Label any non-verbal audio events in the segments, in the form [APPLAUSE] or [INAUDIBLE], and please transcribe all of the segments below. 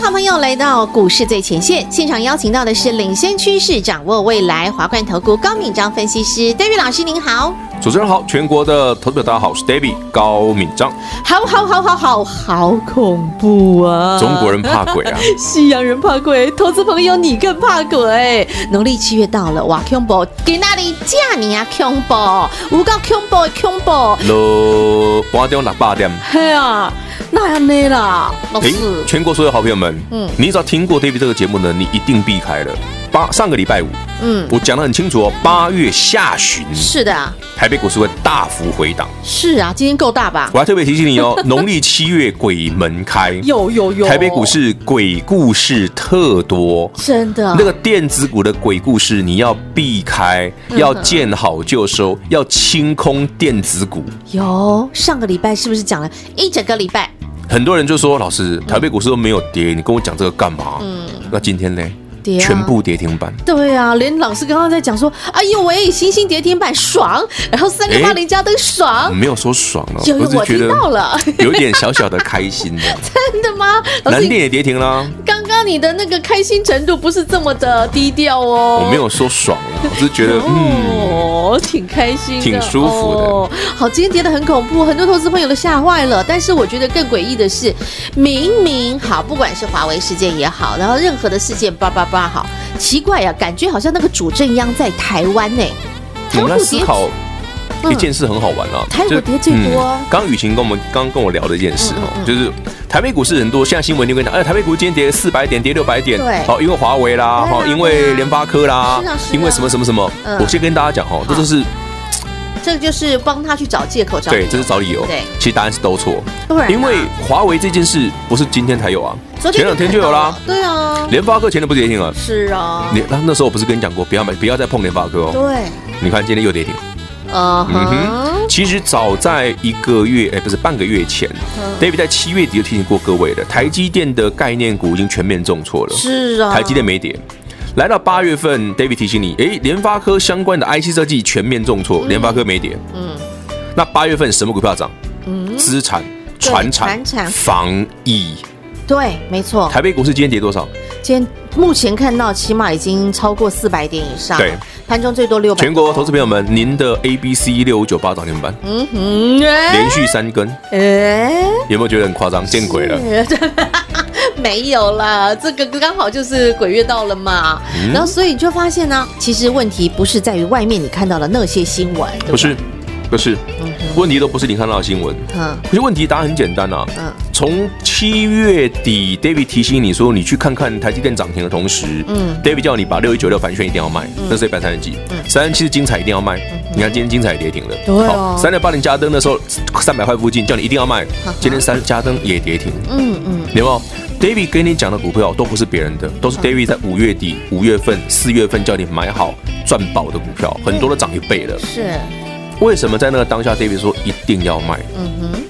好朋友来到股市最前线，现场邀请到的是领先趋势、掌握未来华冠投顾高敏章分析师 David 老师，您好。主持人好，全国的投资者大家好，我是 David 高敏章。好好好好好好恐怖啊！中国人怕鬼啊，[LAUGHS] 西洋人怕鬼，投资朋友你更怕鬼。农历七月到了，哇，恐怖！给那里嫁你啊，恐怖！五告恐怖，恐怖！六，八点六八点。嘿啊！那样呢啦，老师，全国所有好朋友们，嗯，你只要听过 David 这个节目呢，你一定避开了。八上个礼拜五，嗯，我讲得很清楚哦，八月下旬，是的，台北股市会大幅回档。是啊，今天够大吧？我还特别提醒你哦，[LAUGHS] 农历七月鬼门开，有有有，台北股市鬼故事特多，真的。那个电子股的鬼故事你要避开，要见好就收，要清空电子股。有上个礼拜是不是讲了一整个礼拜？很多人就说：“老师，台北股市都没有跌，你跟我讲这个干嘛？”嗯，那今天呢？跌，全部跌停板。对啊，连老师刚刚在讲说：“哎呦喂，星星跌停板爽。”然后三个八零加灯爽，没有说爽了，有我听到了，[LAUGHS] 有点小小的开心的。[LAUGHS] 真的吗？南电也跌停了。刚刚你的那个开心程度不是这么的低调哦。我没有说爽了，我是觉得哦，挺开心，挺舒服的。好，今天跌的很恐怖，很多投资朋友都吓坏了。但是我觉得更诡异的是，明明好，不管是华为事件也好，然后任何的事件，叭叭叭好，奇怪呀，感觉好像那个主政央在台湾呢。我们来思考一件事，很好玩啊。台股跌最多。刚雨晴跟我们刚跟我聊的一件事哦，就是。台北股市很多，现在新闻就跟你讲，哎，台北股今天跌四百点，跌六百点，对，好，因为华为啦，哈，因为联发科啦，因为什么什么什么，我先跟大家讲哦，这都是，这个就是帮他去找借口，找对，这是找理由，对，其实答案是都错，因为华为这件事不是今天才有啊，前两天就有啦，对啊，联发科前天不是跌停了，是啊，你那那时候我不是跟你讲过，不要买，不要再碰联发科哦，对，你看今天又跌停。Uh huh. 嗯哼，其实早在一个月，哎，不是半个月前、uh huh.，David 在七月底就提醒过各位了，台积电的概念股已经全面重挫了。是啊，台积电没跌。来到八月份，David 提醒你，哎，联发科相关的 IC 设计全面重挫，联发科没跌。嗯，那八月份什么股票涨？嗯，资产、传产、防疫。对，没错。台北股市今天跌多少？今天目前看到起码已经超过四百点以上。对。盘中最多六百。全国投资朋友们，您的 A B C 六五九八涨停板，嗯哼，连续三根，哎，有没有觉得很夸张？见鬼了？[LAUGHS] 没有啦，这个刚好就是鬼月到了嘛。然后所以你就发现呢，其实问题不是在于外面你看到的那些新闻，不是，不是，问题都不是你看到的新闻。嗯，其实问题答案很简单啊。嗯。从七月底，David 提醒你说，你去看看台积电涨停的同时，嗯，David 叫你把六一九六帆瑄一定要卖，那是一百三十几，嗯，三十七是精彩一定要卖，你看今天精彩也跌停了，对，好，三六八零加登的时候三百块附近叫你一定要卖，今天三加登也跌停，嗯嗯，有没有？David 跟你讲的股票都不是别人的，都是 David 在五月底、五月份、四月份叫你买好赚饱的股票，很多都涨一倍了，是，为什么在那个当下，David 说一定要卖？嗯哼。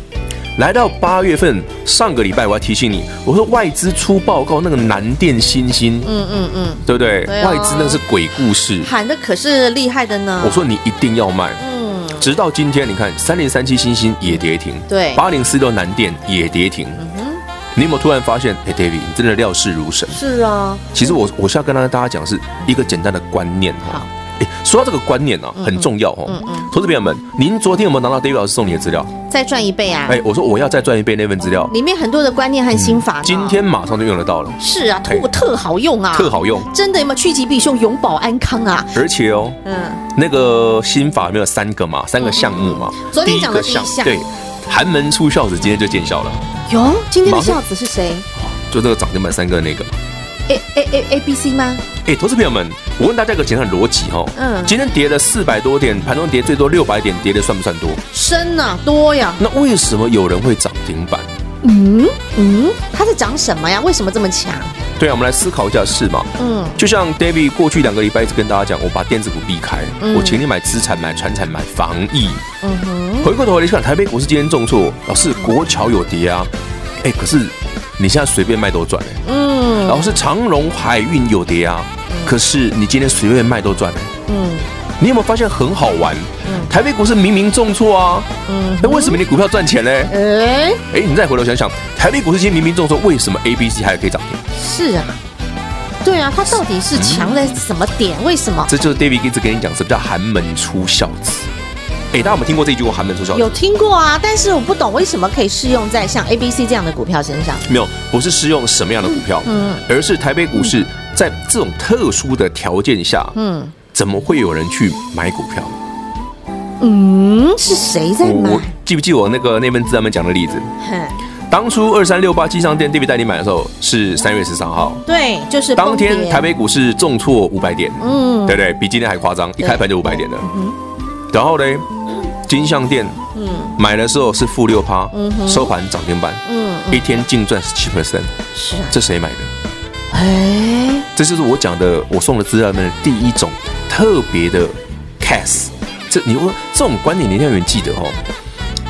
来到八月份，上个礼拜我要提醒你，我说外资出报告，那个南电、新星，嗯嗯嗯，对不对？外资那是鬼故事，喊的可是厉害的呢。我说你一定要卖，嗯，直到今天，你看三零三七星星也跌停，对，八零四六南电也跌停，嗯哼，你有没有突然发现，哎，David，你真的料事如神？是啊，其实我我是要跟大家讲是一个简单的观念哈。哎，说到这个观念呢，很重要哦。嗯嗯。投资朋友们，您昨天有没有拿到 David 老师送你的资料？再赚一倍啊！哎，我说我要再赚一倍那份资料，里面很多的观念和心法，今天马上就用得到了。是啊，特特好用啊，特好用，真的有没有趋吉避凶、永保安康啊？而且哦，嗯，那个心法没有三个嘛，三个项目嘛。昨天讲的第一项，对，寒门出孝子，今天就见效了。哟，今天的孝子是谁？就这个涨停板三个那个。A A A A B C 吗？哎，投资朋友们，我问大家一个简单的逻辑哈。嗯。今天跌了四百多点，盘中跌最多六百点，跌的算不算多？深呐，多呀。那为什么有人会涨停板？嗯嗯，它是涨什么呀？为什么这么强？对啊，我们来思考一下是吗？嗯。就像 David 过去两个礼拜一直跟大家讲，我把电子股避开，我请你买资产、买船产、买防疫。嗯哼。回过头来看，台北股市今天重挫，老是国桥有跌啊，哎，可是你现在随便卖都赚哎，嗯，老师长荣海运有跌啊，可是你今天随便卖都赚哎，嗯，你有没有发现很好玩？嗯台北股市明明重挫啊，嗯，那为什么你股票赚钱呢？哎，哎，你再回头想想，台北股市今天明明重挫，为什么 A、B、C 还可以涨停？是啊。对啊，它到底是强在什么点？嗯、为什么？这就是 David 一直跟你讲，什么叫寒门出孝子？哎，大家有没有听过这句话？寒门出孝子有听过啊，但是我不懂为什么可以适用在像 A、B、C 这样的股票身上？没有，不是适用什么样的股票，嗯，而是台北股市在这种特殊的条件下，嗯，怎么会有人去买股票？嗯，是谁在买？我记不记得我那个那份字他们讲的例子？当初二三六八机商店，David 带你买的时候是三月十三号，对，就是当天台北股市重挫五百点，嗯，对不对？比今天还夸张，一开盘就五百点了。然后呢，金像店，嗯，买的时候是负六趴，嗯，收盘涨停板，嗯，一天净赚十七 percent，是啊，这谁买的？哎，这就是我讲的，我送的资料里面的第一种特别的 case。这你说这种观点，你一定要永远记得哦。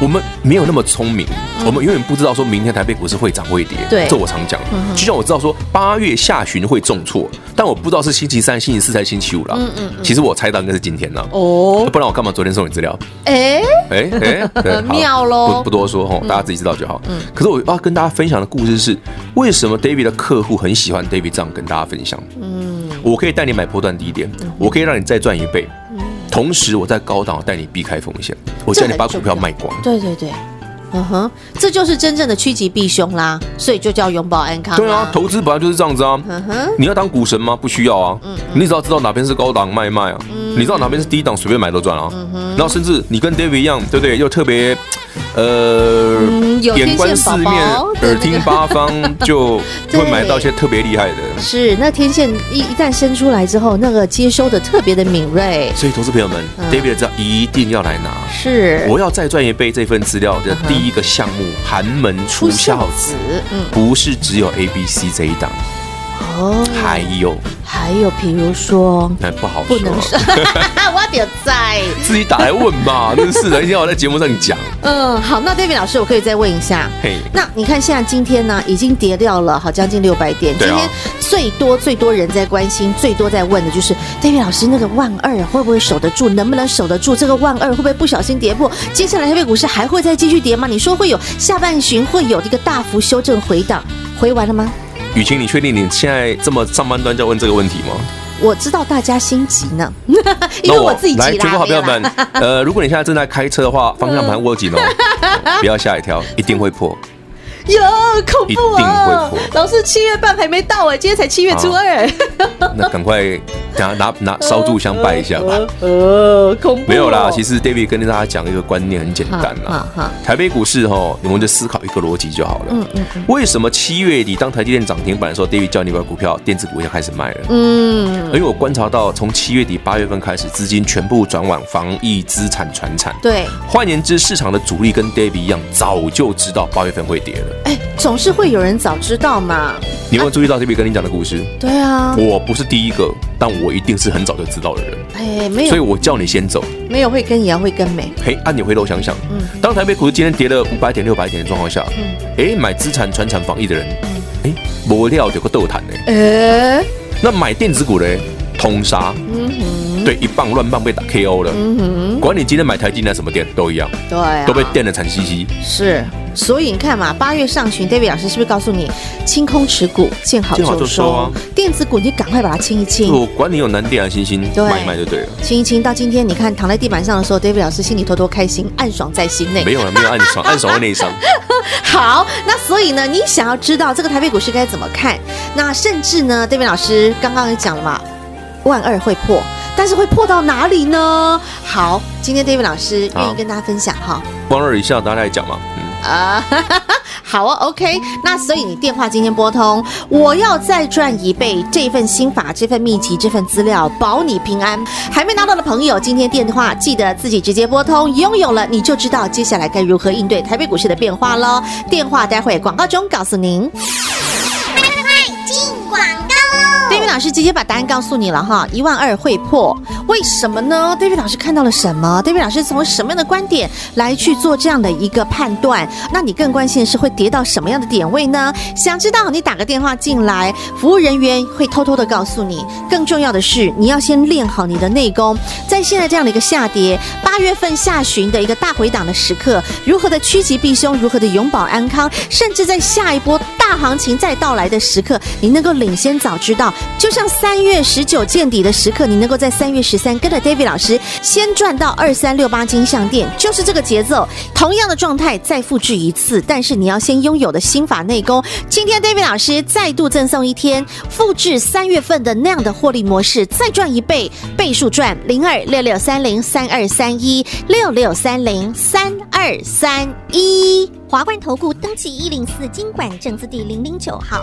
我们没有那么聪明，我们永远不知道说明天台北股市会涨会跌。对，这我常讲。就像我知道说八月下旬会重挫，但我不知道是星期三、星期四还是星期五了。嗯嗯。其实我猜到应该是今天呢。哦。不然我干嘛昨天送你资料？哎哎哎，妙喽！不不多说哈，大家自己知道就好。嗯。可是我要跟大家分享的故事是，为什么 David 的客户很喜欢 David 这样跟大家分享？嗯。我可以带你买波段低点，我可以让你再赚一倍。同时，我在高档带你避开风险，我叫你把股票卖光。对对对，嗯哼，这就是真正的趋吉避凶啦，所以就叫永保安康。对啊，投资本来就是这样子啊。嗯哼，你要当股神吗？不需要啊。嗯，你只要知道哪边是高档卖卖啊，你知道哪边是低档随便买都赚啊。嗯哼，然后甚至你跟 David 一样，对不对？又特别。呃，眼观四面，耳听八方，[LAUGHS] 就会买到一些特别厉害的。是，那天线一一旦伸出来之后，那个接收的特别的敏锐。所以，投资朋友们，David 知道一定要来拿。是，我要再赚一倍这份资料的第一个项目，寒门出孝子，嗯，不是只有 A、B、C 这一档。哦，还有，还有，比如说，那不好说，不能说，[LAUGHS] 我得在自己打来问吧，[LAUGHS] 真是的，一定要我在节目上讲。嗯，好，那 David 老师，我可以再问一下，嘿，那你看现在今天呢，已经跌掉了，好将近六百点。今天最多最多人在关心，最多在问的就是 David 老师，那个万二会不会守得住？能不能守得住？这个万二会不会不小心跌破？接下来台北股市还会再继续跌吗？你说会有下半旬会有这个大幅修正回档，回完了吗？雨晴，你确定你现在这么上半段就要问这个问题吗？我知道大家心急呢，[LAUGHS] 因为我自己急啦。来，全国好朋友们，呃，如果你现在正在开车的话，方向盘握紧哦，[LAUGHS] 不要吓一跳，一定会破。哟，恐怖啊！老师七月半还没到哎，今天才七月初二。那赶快拿拿拿 [LAUGHS] 烧柱香拜一下吧。呃，恐怖。没有啦，其实 David 跟大家讲一个观念很简单啦。台北股市哈，你们就思考一个逻辑就好了。嗯嗯。为什么七月底当台积电涨停板的时候，David 叫你把股票电子股要开始卖了？嗯。因为我观察到，从七月底八月份开始，资金全部转往防疫资产、传产。对。换言之，市场的主力跟 David 一样，早就知道八月份会跌了。哎，总是会有人早知道嘛。你有没有注意到这边跟你讲的故事？对啊，我不是第一个，但我一定是很早就知道的人。哎，没有，所以我叫你先走。没有会跟也要会跟没。嘿，按你回头想想，嗯，当台北股市今天跌了五百点、六百点的状况下，嗯，哎，买资产、传产、防疫的人，嗯，哎，没料有个豆坛呢。哎，那买电子股呢？通杀。嗯哼，对，一棒乱棒被打 KO 了。嗯哼，管你今天买台积电什么电都一样，对，都被电的惨兮兮。是。所以你看嘛，八月上旬，David 老师是不是告诉你清空持股，见好就收？就收啊、电子股你赶快把它清一清。我管你有南电啊、欣兴，对买一卖就对了。清一清，到今天你看躺在地板上的时候，David 老师心里偷偷开心，暗爽在心内。没有了，没有暗爽，[LAUGHS] 暗爽会内伤。好，那所以呢，你想要知道这个台北股市该怎么看？那甚至呢，David 老师刚刚也讲了嘛，万二会破，但是会破到哪里呢？好，今天 David 老师愿意跟大家分享哈。光二以下，大家来讲嘛。啊，[LAUGHS] 好哦，OK，那所以你电话今天拨通，我要再赚一倍，这份心法、这份秘籍、这份资料，保你平安。还没拿到的朋友，今天电话记得自己直接拨通，拥有了你就知道接下来该如何应对台北股市的变化喽。电话待会广告中告诉您。老师直接把答案告诉你了哈，一万二会破。为什么呢？David 老师看到了什么？David 老师从什么样的观点来去做这样的一个判断？那你更关心的是会跌到什么样的点位呢？想知道，你打个电话进来，服务人员会偷偷的告诉你。更重要的是，你要先练好你的内功，在现在这样的一个下跌，八月份下旬的一个大回档的时刻，如何的趋吉避凶，如何的永保安康，甚至在下一波大行情再到来的时刻，你能够领先早知道，就就像三月十九见底的时刻，你能够在三月十三跟着 David 老师先赚到二三六八金像店，就是这个节奏，同样的状态再复制一次，但是你要先拥有的心法内功。今天 David 老师再度赠送一天，复制三月份的那样的获利模式，再赚一倍，倍数赚零二六六三零三二三一六六三零三二三一。华冠投顾登记一零四金管证字第零零九号。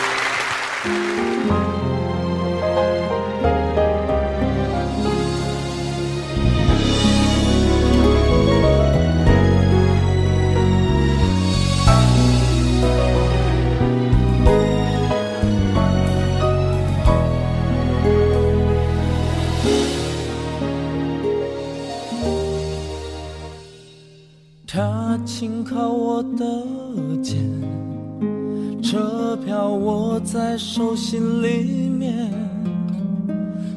紧靠我的肩，车票握在手心里面，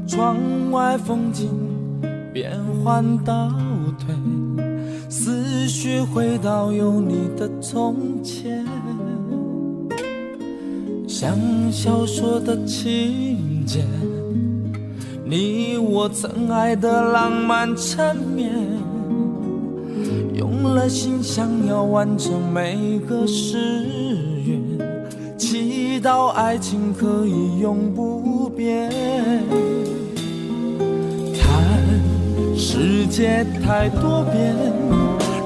窗外风景变换倒退，思绪回到有你的从前，像小说的情节，你我曾爱的浪漫缠绵。了心想要完成每个誓愿，祈祷爱情可以永不变。看世界太多变，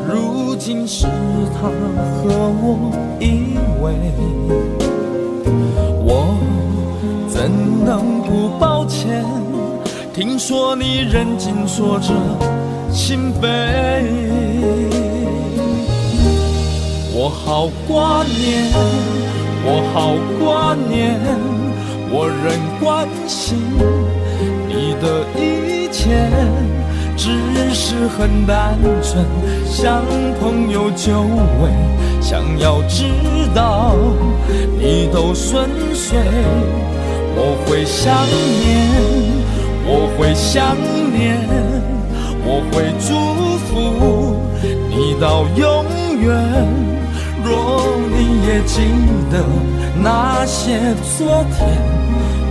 如今是他和我依偎，我怎能不抱歉？听说你认真说着心扉。我好挂念，我好挂念，我仍关心你的一切，只是很单纯，像朋友久违，想要知道你都顺遂。我会想念，我会想念，我会祝福你到永远。若你也记得那些昨天，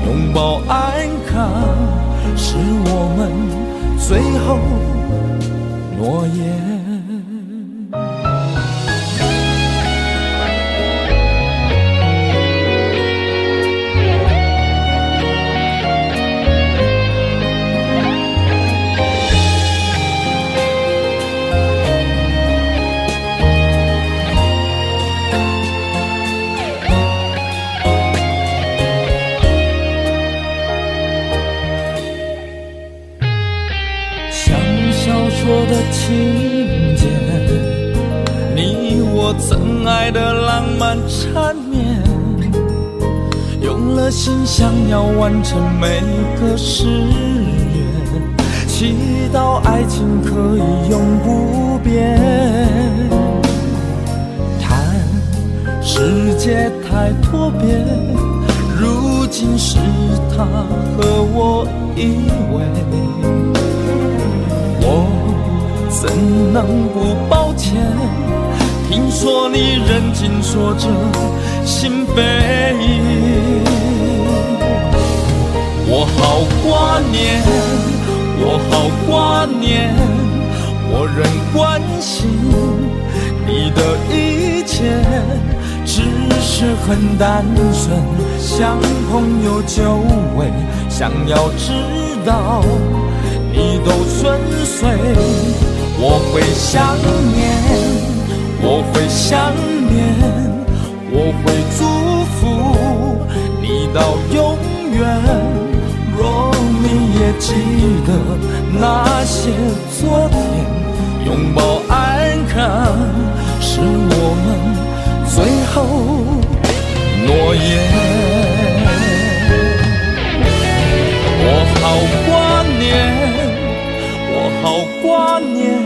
拥抱安康，是我们最后诺言。听见你我曾爱的浪漫缠绵，用了心想要完成每个誓愿，祈祷爱情可以永不变。叹世界太多变，如今是他和我依偎，怎能不抱歉？听说你认真说着心扉，我好挂念，我好挂念，我仍关心你的一切。只是很单纯，像朋友久违，想要知道你都顺遂。我会想念，我会想念，我会祝福你到永远。若你也记得那些昨天，拥抱安康，是我们。最后诺言，我好挂念，我好挂念，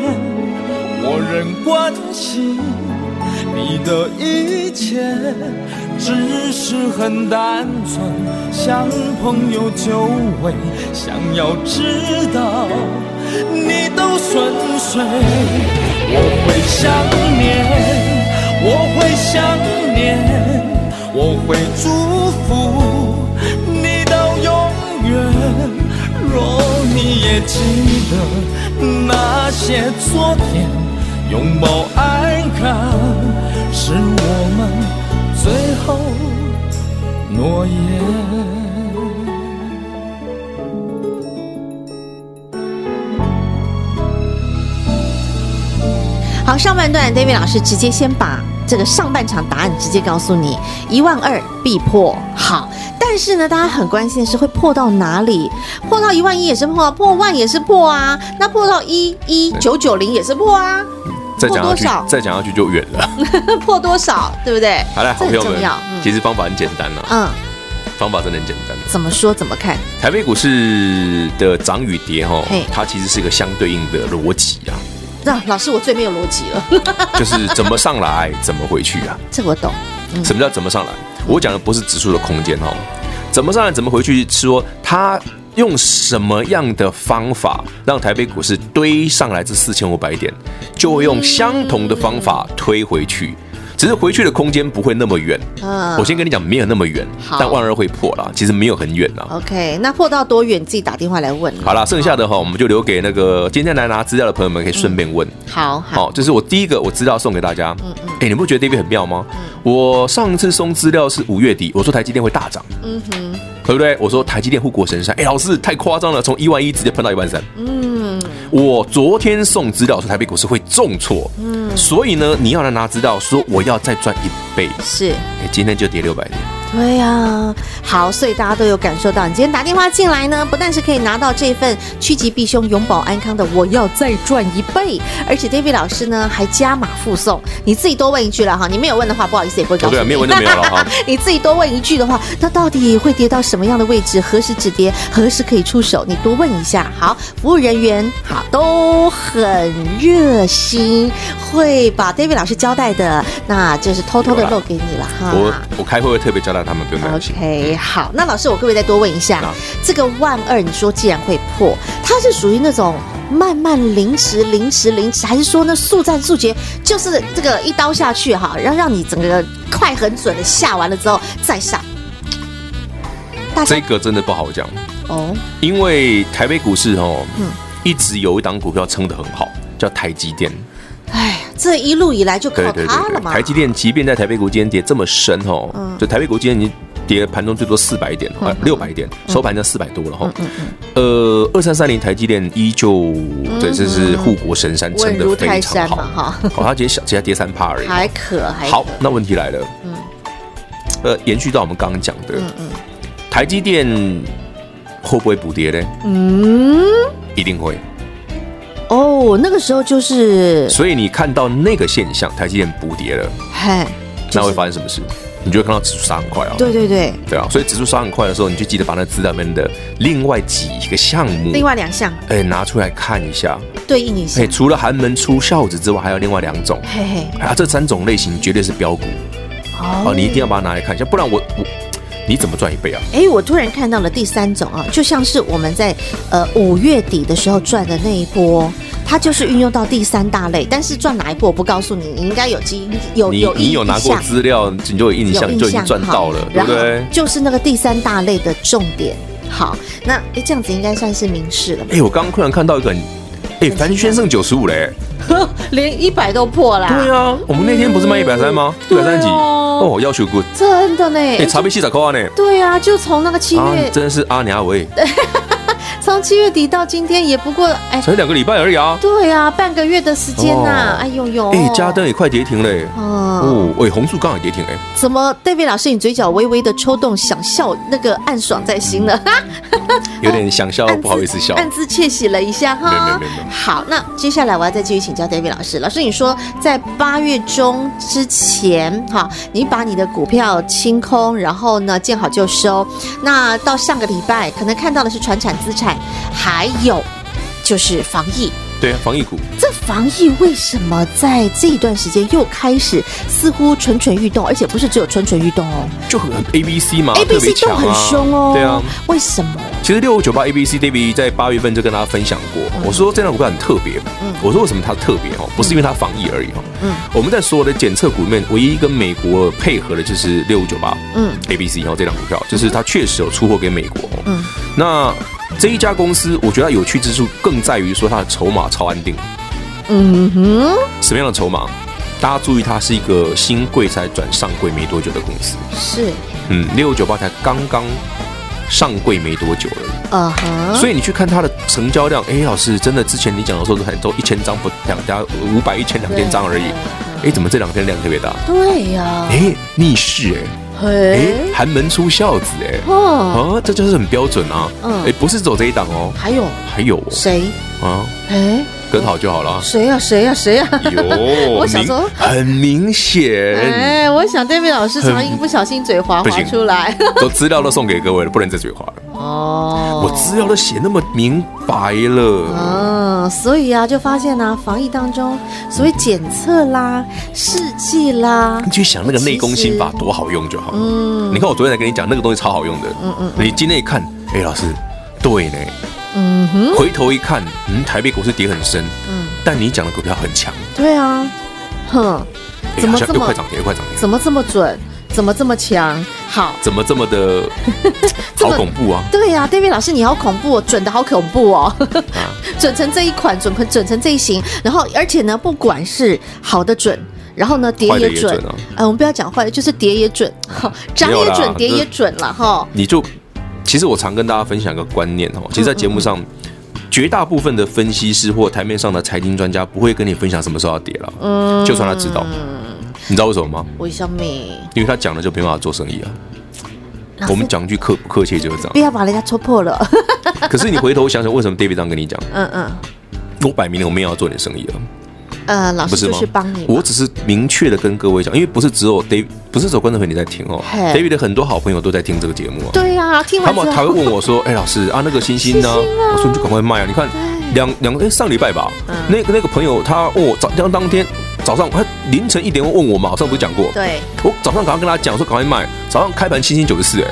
我仍关心你的一切，只是很单纯，像朋友久违，想要知道你都顺遂，我会想念。我会想念，我会祝福你到永远。若你也记得那些昨天，拥抱安康，是我们最后诺言。好，上半段 David 老师直接先把。这个上半场答案直接告诉你，一万二必破。好，但是呢，大家很关心的是会破到哪里？破到一万一也是破，破万也是破啊。那破到一一九九零也是破啊。再讲多少？再讲下去就远了。[LAUGHS] 破多少？对不对？[LAUGHS] 好嘞，好朋友们，嗯、其实方法很简单了。嗯，方法真的很简单。怎么说？怎么看？台北股市的涨与跌，哈，它其实是一个相对应的逻辑啊。那老师，我最没有逻辑了，[LAUGHS] 就是怎么上来，怎么回去啊？这我懂。嗯、什么叫怎么上来？我讲的不是指数的空间哦，怎么上来，怎么回去？说他用什么样的方法让台北股市堆上来这四千五百点，就会用相同的方法推回去。只是回去的空间不会那么远，嗯，我先跟你讲，没有那么远，但万二会破了，其实没有很远了。OK，那破到多远？自己打电话来问。好了，剩下的哈，我们就留给那个今天来拿资料的朋友们，可以顺便问。好好，这是我第一个我资料送给大家。嗯嗯，哎，你不觉得 David 很妙吗？我上次送资料是五月底，我说台积电会大涨，嗯哼，对不对？我说台积电护国神山，哎，老师太夸张了，从一万一直接喷到一万三，嗯。我昨天送资料说台北股市会重挫，嗯，所以呢，你要来拿资料说我要再赚一倍，是，哎，今天就跌六百点。对呀、啊，好，所以大家都有感受到，你今天打电话进来呢，不但是可以拿到这份趋吉避凶、永保安康的，我要再赚一倍，而且 David 老师呢还加码附送，你自己多问一句了哈，你没有问的话，不好意思也不会告诉你。对，没有问就没有了哈。你自己多问一句的话，那到底会跌到什么样的位置？何时止跌？何时可以出手？你多问一下。好，服务人员好都很热心，会把 David 老师交代的，那就是偷偷的漏给你了哈。我我开会会特别交代。他们不用担心。OK，好，那老师，我可不可以再多问一下？这个万二，你说既然会破，它是属于那种慢慢临时、临时、临时，还是说那速战速决，就是这个一刀下去哈，让让你整个快很准的下完了之后再上？这个真的不好讲哦，因为台北股市哦，嗯，一直有一档股票撑得很好，叫台积电。哎，这一路以来就靠它了嘛。台积电即便在台北股今天跌这么深哦，嗯，就台北股今天已经跌盘中最多四百点，呃，六百点，收盘就四百多了哈。呃，二三三零台积电依旧，对，这是护国神山，撑的非常好哈。好，[LAUGHS] 它今天小，今天跌三趴而已，还可还好。那问题来了，嗯，呃，延续到我们刚刚讲的，嗯嗯，台积电会不会补跌呢？嗯，一定会。哦，那个时候就是，所以你看到那个现象，台积电补跌了，嘿，那会发生什么事？你就会看到指数杀很快啊。对对对，对啊，所以指数杀很快的时候，你就记得把那资料里面的另外几个项目，另外两项，哎，拿出来看一下，对应一下。哎，除了寒门出孝子之外，还有另外两种，嘿嘿，啊，这三种类型绝对是标股。哦，你一定要把它拿来看一下，不然我我你怎么赚一倍啊？哎，我突然看到了第三种啊，就像是我们在呃五月底的时候赚的那一波，它就是运用到第三大类，但是赚哪一波我不告诉你，你应该有记有有你有拿过资料，你就有印象，就已经赚到了，对不对？就是那个第三大类的重点。好，那哎这样子应该算是明示了。哎，我刚刚突然看到一个，哎，凡轩剩九十五嘞，[LAUGHS] 连一百都破了。对啊，我们那天不是卖一百三吗？一百三十几。哦，要求 good，，真的呢。哎，茶杯七十块呢。对啊，就从那个七月，真的是阿娘喂。[LAUGHS] 从七月底到今天也不过哎，才两个礼拜而已啊。对啊，半个月的时间呐。哎呦呦，哎，嘉登也快跌停嘞。哦，哎，红树刚好跌停哎。怎么，David 老师，你嘴角微微的抽动，想笑，那个暗爽在心了。[LAUGHS] 有点想笑，不好意思笑，暗自窃喜了一下哈。没没没没。好，那接下来我要再继续请教 David 老师。老师，你说在八月中之前哈，你把你的股票清空，然后呢见好就收。那到上个礼拜，可能看到的是传产资产，还有就是防疫。对啊，防疫股。这防疫为什么在这一段时间又开始似乎蠢蠢欲动，而且不是只有蠢蠢欲动哦，就很 A B C 嘛，A B C 都很凶哦。对啊，为什么？其实六五九八 A B C David 在八月份就跟大家分享过，嗯、我说这张股票很特别。嗯，我说为什么它特别哦？不是因为它防疫而已哦。嗯，我们在所有的检测股里面，唯一跟美国配合的就是六五九八。嗯，A B C 哈这张股票，就是它确实有出货给美国。嗯，那。这一家公司，我觉得它有趣之处更在于说它的筹码超安定。嗯哼，什么样的筹码？大家注意，它是一个新贵才转上柜没多久的公司。是，嗯，六九八才刚刚上柜没多久而已。啊哈，所以你去看它的成交量，哎，老师，真的之前你讲的时候都很多，一千张不两家五百一千两千张而已。哎，怎么这两天量特别大？对呀，哎，逆势哎。哎，寒门出孝子哎，哦，啊，这就是很标准啊。嗯，哎，不是走这一档哦，还有还有谁啊？哎，跟好就好了。谁呀？谁呀？谁呀？有，[LAUGHS] 我想说很明显。哎，我想 David 老师常一个不小心嘴滑滑出来，[LAUGHS] 都资料都送给各位了，不能再嘴滑了。哦，我资料都写那么明白了。嗯，所以啊，就发现呢，防疫当中所谓检测啦、试剂啦，你去想那个内功心法多好用就好了。嗯，你看我昨天才跟你讲那个东西超好用的。嗯嗯，你今天一看，哎，老师，对呢。嗯哼，回头一看，嗯，台北股市跌很深。嗯，但你讲的股票很强。对啊，哼，怎么这么快涨停？快涨停？怎么这么准？怎么这么强？好，怎么这么的 [LAUGHS] 好恐怖啊？对呀，David 老师，你好恐怖哦，准的好恐怖哦，[LAUGHS] 准成这一款，准准准成这一型，然后而且呢，不管是好的准，然后呢，跌也准，呃，我们不要讲坏的，就是跌也准，[LAUGHS] 涨也准，跌也准了哈。你就其实我常跟大家分享一个观念哈，其实，在节目上，绝大部分的分析师或台面上的财经专家不会跟你分享什么时候要跌了，嗯，就算他知道。你知道为什么吗？为什么？因为他讲了就没办法做生意啊。我们讲句客不客气就是这样。不要把人家戳破了。[LAUGHS] 可是你回头想想，为什么 David 这样跟你讲？嗯嗯。我摆明了我没有要做你的生意了。呃，老师就是帮你。我只是明确的跟各位讲，因为不是只有 David，不是只有观众朋友你在听哦。David 的很多好朋友都在听这个节目啊。对呀。他们还会问我说：“ [LAUGHS] 哎，老师啊，那个星星呢？”我说：“你就赶快卖啊！你看两两哎上礼拜吧，那个那个朋友他问我早当当天。”早上他凌晨一点问我嘛，我上不是讲过？对，我早上赶快跟他讲说赶快卖。早上开盘七星九十四，哎，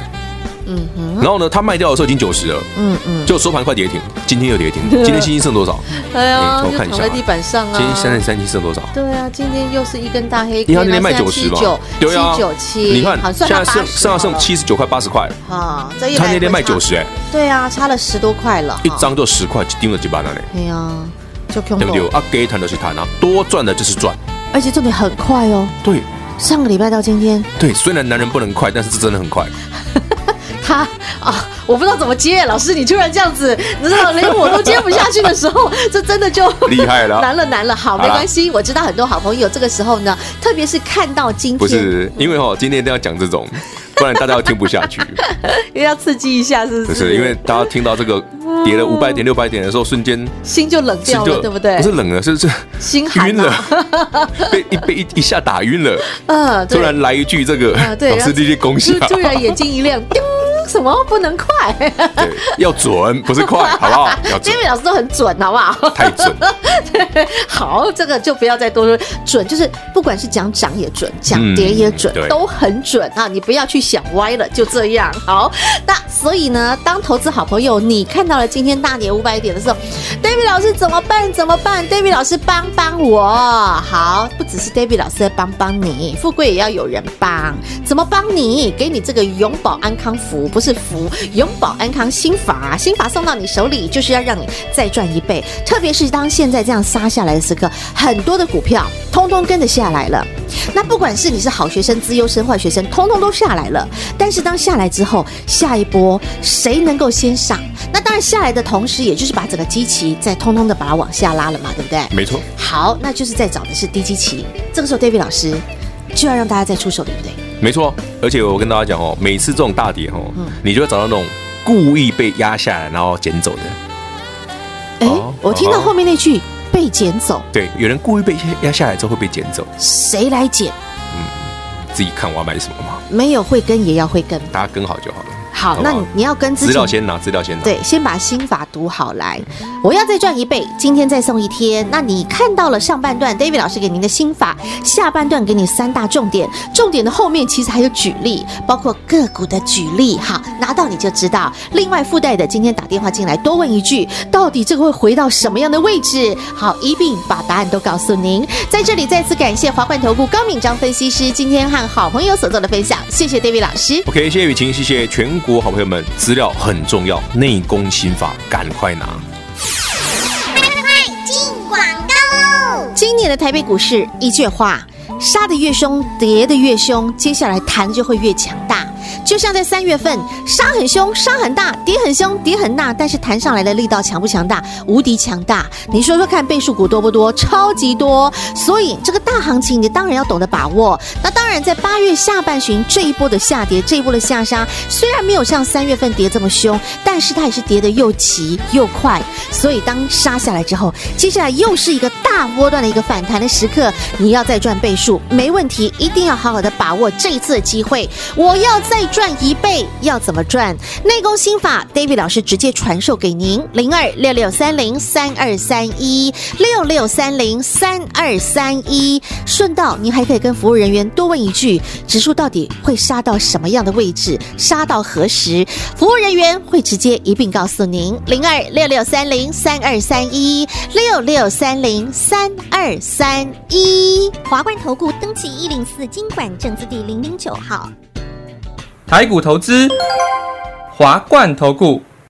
嗯哼，然后呢，他卖掉的时候已经九十了，嗯嗯，就收盘快跌停，今天又跌停，[LAUGHS] 今天星星剩多少？哎呀，我看一下，地板上啊。今天三十三七剩多少？对啊，今天又是一根大黑。你看那天卖九十吧？对啊，七九七。你看现在剩剩下剩七十九块八十块。啊，他那天卖九十，哎，对啊，差了十多块了，一张就十块，盯了几把那里。哎呀，就对不对？啊，给谈的是谈啊，多赚的就是赚。而且重点很快哦，对，上个礼拜到今天，对，虽然男人不能快，但是这真的很快。[LAUGHS] 他啊，我不知道怎么接，老师你突然这样子，你知道连我都接不下去的时候，[LAUGHS] 这真的就厉害了，[LAUGHS] 难了难了。好，没关系，我知道很多好朋友这个时候呢，特别是看到今天，不是因为哦，今天一定要讲这种，不然大家要听不下去，[LAUGHS] 因为要刺激一下，是不是？不是，因为大家听到这个。跌了五百点、六百点的时候，瞬间心就冷掉了，对不对？不是冷了，是是心晕了，[LAUGHS] 被一被一一下打晕了。嗯，突然来一句这个，老师这些恭喜，突然眼睛一亮，什么不能快？对，要准，不是快，[LAUGHS] 好不好？要准。David 老师都很准，好不好？太准了。对，[LAUGHS] 好，这个就不要再多说。准就是不管是讲涨也准，讲跌也准，嗯、都很准啊！你不要去想歪了，就这样。好，那所以呢，当投资好朋友，你看到了今天大跌五百点的时候，David 老师怎么办？怎么办？David 老师帮帮我。好，不只是 David 老师在帮帮你，富贵也要有人帮。怎么帮你？给你这个永保安康福，不是福，永保安康心法，心法送到你手里，就是要让你再赚一倍。特别是当现在这样杀下来的时刻，很多的股票通通跟着下来了。那不管是你是好学生、资优生、坏学生，通通都下来了。但是当下来之后，下一波谁能够先上？那当然下来的同时，也就是把整个基期再通通的把它往下拉了嘛，对不对？没错。好，那就是在找的是低基期。这个时候，David 老师就要让大家再出手，对不对？没错。而且我跟大家讲哦，每次这种大跌哦，嗯、你就会找到那种故意被压下来然后捡走的。哎、我听到后面那句。被捡走，对，有人故意被压下来之后会被捡走，谁来捡？嗯，自己看我要买什么嘛。没有会跟也要会跟，大家跟好就好了。好，那你你要跟资料先拿，资料先拿。对，先把心法读好来。我要再赚一倍，今天再送一天。那你看到了上半段，David 老师给您的心法，下半段给你三大重点。重点的后面其实还有举例，包括个股的举例。好，拿到你就知道。另外附带的，今天打电话进来多问一句，到底这个会回到什么样的位置？好，一并把答案都告诉您。在这里再次感谢华冠投顾高敏章分析师今天和好朋友所做的分享，谢谢 David 老师。OK，谢谢雨晴，谢谢全国。好朋友们，资料很重要，内功心法赶快拿！快快快进广告喽！今年的台北股市，一句话：杀得越凶，跌得越凶，接下来弹就会越强大。就像在三月份，杀很凶，杀很大，跌很凶，跌很大，但是弹上来的力道强不强大？无敌强大！你说说看，倍数股多不多？超级多！所以这个大行情，你当然要懂得把握。那当当然，在八月下半旬这一波的下跌，这一波的下杀，虽然没有像三月份跌这么凶，但是它也是跌得又急又快。所以当杀下来之后，接下来又是一个大波段的一个反弹的时刻，你要再赚倍数，没问题，一定要好好的把握这一次的机会。我要再赚。一倍要怎么赚？内功心法，David 老师直接传授给您：零二六六三零三二三一六六三零三二三一。顺道，您还可以跟服务人员多问一句：指数到底会杀到什么样的位置？杀到何时？服务人员会直接一并告诉您：零二六六三零三二三一六六三零三二三一。华冠投顾登记一零四经管证字第零零九号。台股投资，华冠投顾。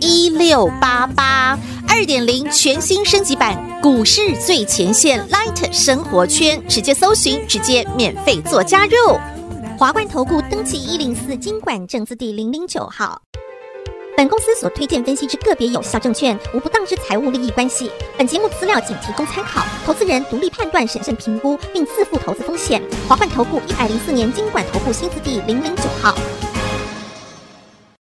一六八八。二点零全新升级版股市最前线 Light 生活圈，直接搜寻，直接免费做加入。华冠投顾登记一零四金管证字第零零九号。本公司所推荐分析之个别有效证券，无不当之财务利益关系。本节目资料仅提供参考，投资人独立判断、审慎评估，并自负投资风险。华冠投顾一百零四年金管投顾新字第零零九号。